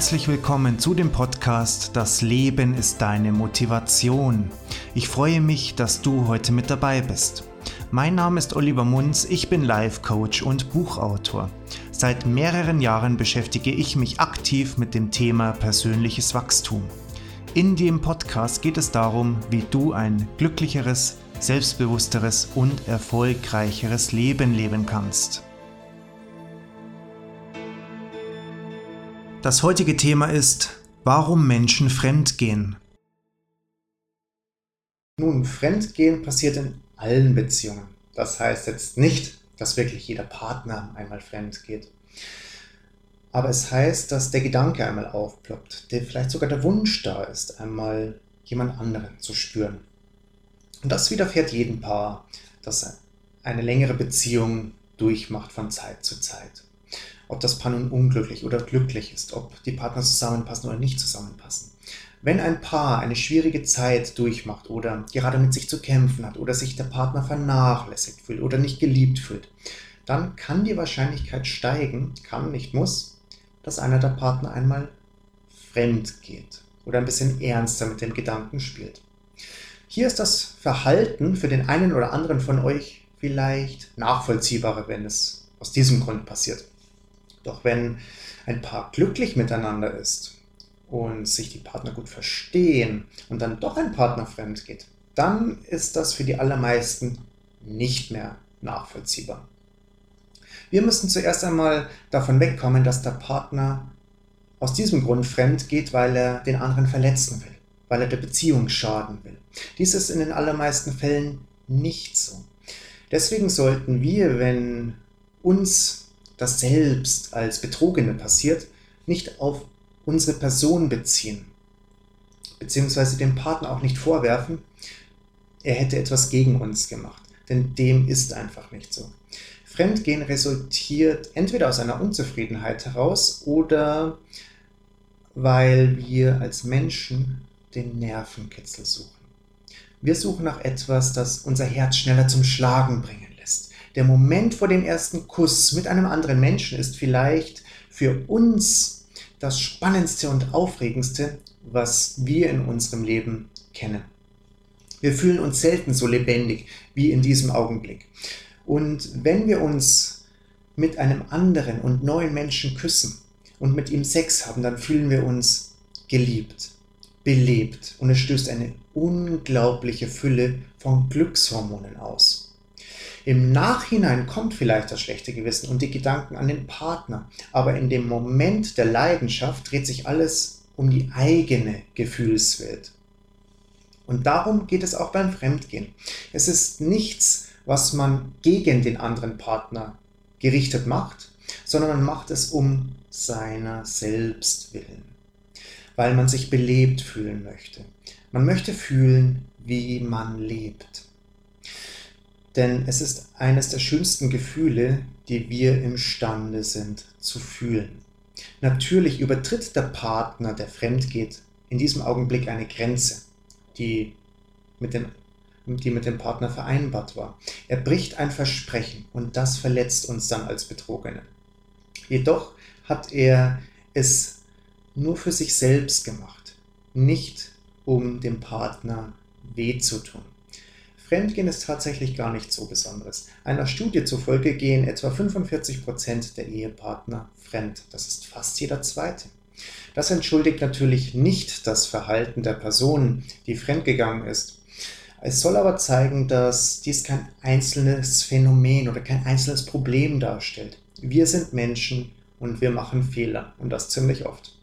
Herzlich willkommen zu dem Podcast Das Leben ist deine Motivation. Ich freue mich, dass du heute mit dabei bist. Mein Name ist Oliver Munz, ich bin Life Coach und Buchautor. Seit mehreren Jahren beschäftige ich mich aktiv mit dem Thema persönliches Wachstum. In dem Podcast geht es darum, wie du ein glücklicheres, selbstbewussteres und erfolgreicheres Leben leben kannst. Das heutige Thema ist, warum Menschen fremdgehen. Nun, Fremdgehen passiert in allen Beziehungen. Das heißt jetzt nicht, dass wirklich jeder Partner einmal fremd geht. Aber es heißt, dass der Gedanke einmal aufploppt, der vielleicht sogar der Wunsch da ist, einmal jemand anderen zu spüren. Und das widerfährt jedem Paar, das eine längere Beziehung durchmacht von Zeit zu Zeit ob das Paar nun unglücklich oder glücklich ist, ob die Partner zusammenpassen oder nicht zusammenpassen. Wenn ein Paar eine schwierige Zeit durchmacht oder gerade mit sich zu kämpfen hat oder sich der Partner vernachlässigt fühlt oder nicht geliebt fühlt, dann kann die Wahrscheinlichkeit steigen, kann, nicht muss, dass einer der Partner einmal fremd geht oder ein bisschen ernster mit dem Gedanken spielt. Hier ist das Verhalten für den einen oder anderen von euch vielleicht nachvollziehbarer, wenn es aus diesem Grund passiert. Doch wenn ein Paar glücklich miteinander ist und sich die Partner gut verstehen und dann doch ein Partner fremd geht, dann ist das für die allermeisten nicht mehr nachvollziehbar. Wir müssen zuerst einmal davon wegkommen, dass der Partner aus diesem Grund fremd geht, weil er den anderen verletzen will, weil er der Beziehung schaden will. Dies ist in den allermeisten Fällen nicht so. Deswegen sollten wir, wenn uns das selbst als Betrogene passiert, nicht auf unsere Person beziehen, beziehungsweise dem Partner auch nicht vorwerfen, er hätte etwas gegen uns gemacht, denn dem ist einfach nicht so. Fremdgehen resultiert entweder aus einer Unzufriedenheit heraus oder weil wir als Menschen den Nervenkitzel suchen. Wir suchen nach etwas, das unser Herz schneller zum Schlagen bringt der Moment vor dem ersten Kuss mit einem anderen Menschen ist vielleicht für uns das Spannendste und Aufregendste, was wir in unserem Leben kennen. Wir fühlen uns selten so lebendig wie in diesem Augenblick. Und wenn wir uns mit einem anderen und neuen Menschen küssen und mit ihm Sex haben, dann fühlen wir uns geliebt, belebt und es stößt eine unglaubliche Fülle von Glückshormonen aus. Im Nachhinein kommt vielleicht das schlechte Gewissen und die Gedanken an den Partner, aber in dem Moment der Leidenschaft dreht sich alles um die eigene Gefühlswelt. Und darum geht es auch beim Fremdgehen. Es ist nichts, was man gegen den anderen Partner gerichtet macht, sondern man macht es um seiner selbst willen, weil man sich belebt fühlen möchte. Man möchte fühlen, wie man lebt. Denn es ist eines der schönsten Gefühle, die wir imstande sind zu fühlen. Natürlich übertritt der Partner, der fremd geht, in diesem Augenblick eine Grenze, die mit, dem, die mit dem Partner vereinbart war. Er bricht ein Versprechen und das verletzt uns dann als Betrogene. Jedoch hat er es nur für sich selbst gemacht, nicht um dem Partner weh zu tun. Fremdgehen ist tatsächlich gar nichts so Besonderes. Einer Studie zufolge gehen etwa 45 Prozent der Ehepartner fremd. Das ist fast jeder zweite. Das entschuldigt natürlich nicht das Verhalten der Person, die fremdgegangen ist. Es soll aber zeigen, dass dies kein einzelnes Phänomen oder kein einzelnes Problem darstellt. Wir sind Menschen und wir machen Fehler und das ziemlich oft.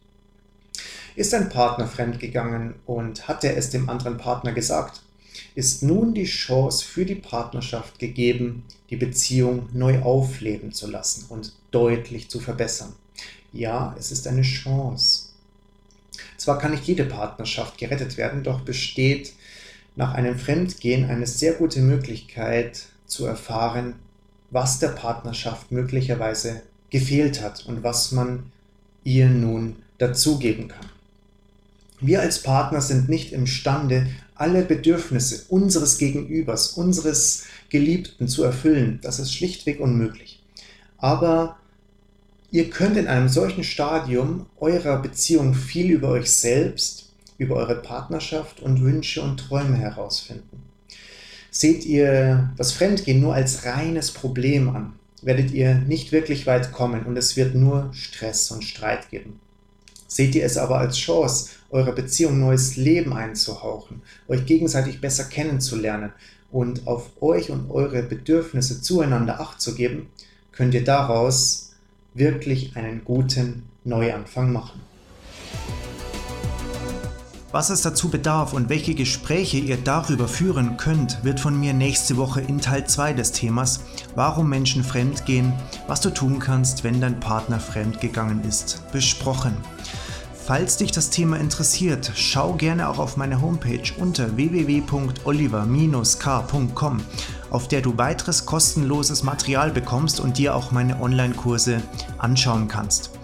Ist ein Partner fremdgegangen und hat er es dem anderen Partner gesagt, ist nun die Chance für die Partnerschaft gegeben, die Beziehung neu aufleben zu lassen und deutlich zu verbessern. Ja, es ist eine Chance. Zwar kann nicht jede Partnerschaft gerettet werden, doch besteht nach einem Fremdgehen eine sehr gute Möglichkeit zu erfahren, was der Partnerschaft möglicherweise gefehlt hat und was man ihr nun dazugeben kann. Wir als Partner sind nicht imstande, alle Bedürfnisse unseres Gegenübers, unseres Geliebten zu erfüllen. Das ist schlichtweg unmöglich. Aber ihr könnt in einem solchen Stadium eurer Beziehung viel über euch selbst, über eure Partnerschaft und Wünsche und Träume herausfinden. Seht ihr das Fremdgehen nur als reines Problem an, werdet ihr nicht wirklich weit kommen und es wird nur Stress und Streit geben. Seht ihr es aber als Chance, eurer Beziehung neues Leben einzuhauchen, euch gegenseitig besser kennenzulernen und auf euch und eure Bedürfnisse zueinander acht zu geben, könnt ihr daraus wirklich einen guten Neuanfang machen. Was es dazu bedarf und welche Gespräche ihr darüber führen könnt, wird von mir nächste Woche in Teil 2 des Themas Warum Menschen fremdgehen, was du tun kannst, wenn dein Partner fremdgegangen ist, besprochen. Falls dich das Thema interessiert, schau gerne auch auf meine Homepage unter www.oliver-k.com, auf der du weiteres kostenloses Material bekommst und dir auch meine Online-Kurse anschauen kannst.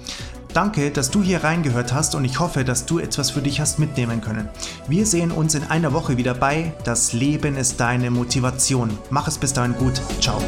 Danke, dass du hier reingehört hast und ich hoffe, dass du etwas für dich hast mitnehmen können. Wir sehen uns in einer Woche wieder bei Das Leben ist deine Motivation. Mach es bis dahin gut. Ciao.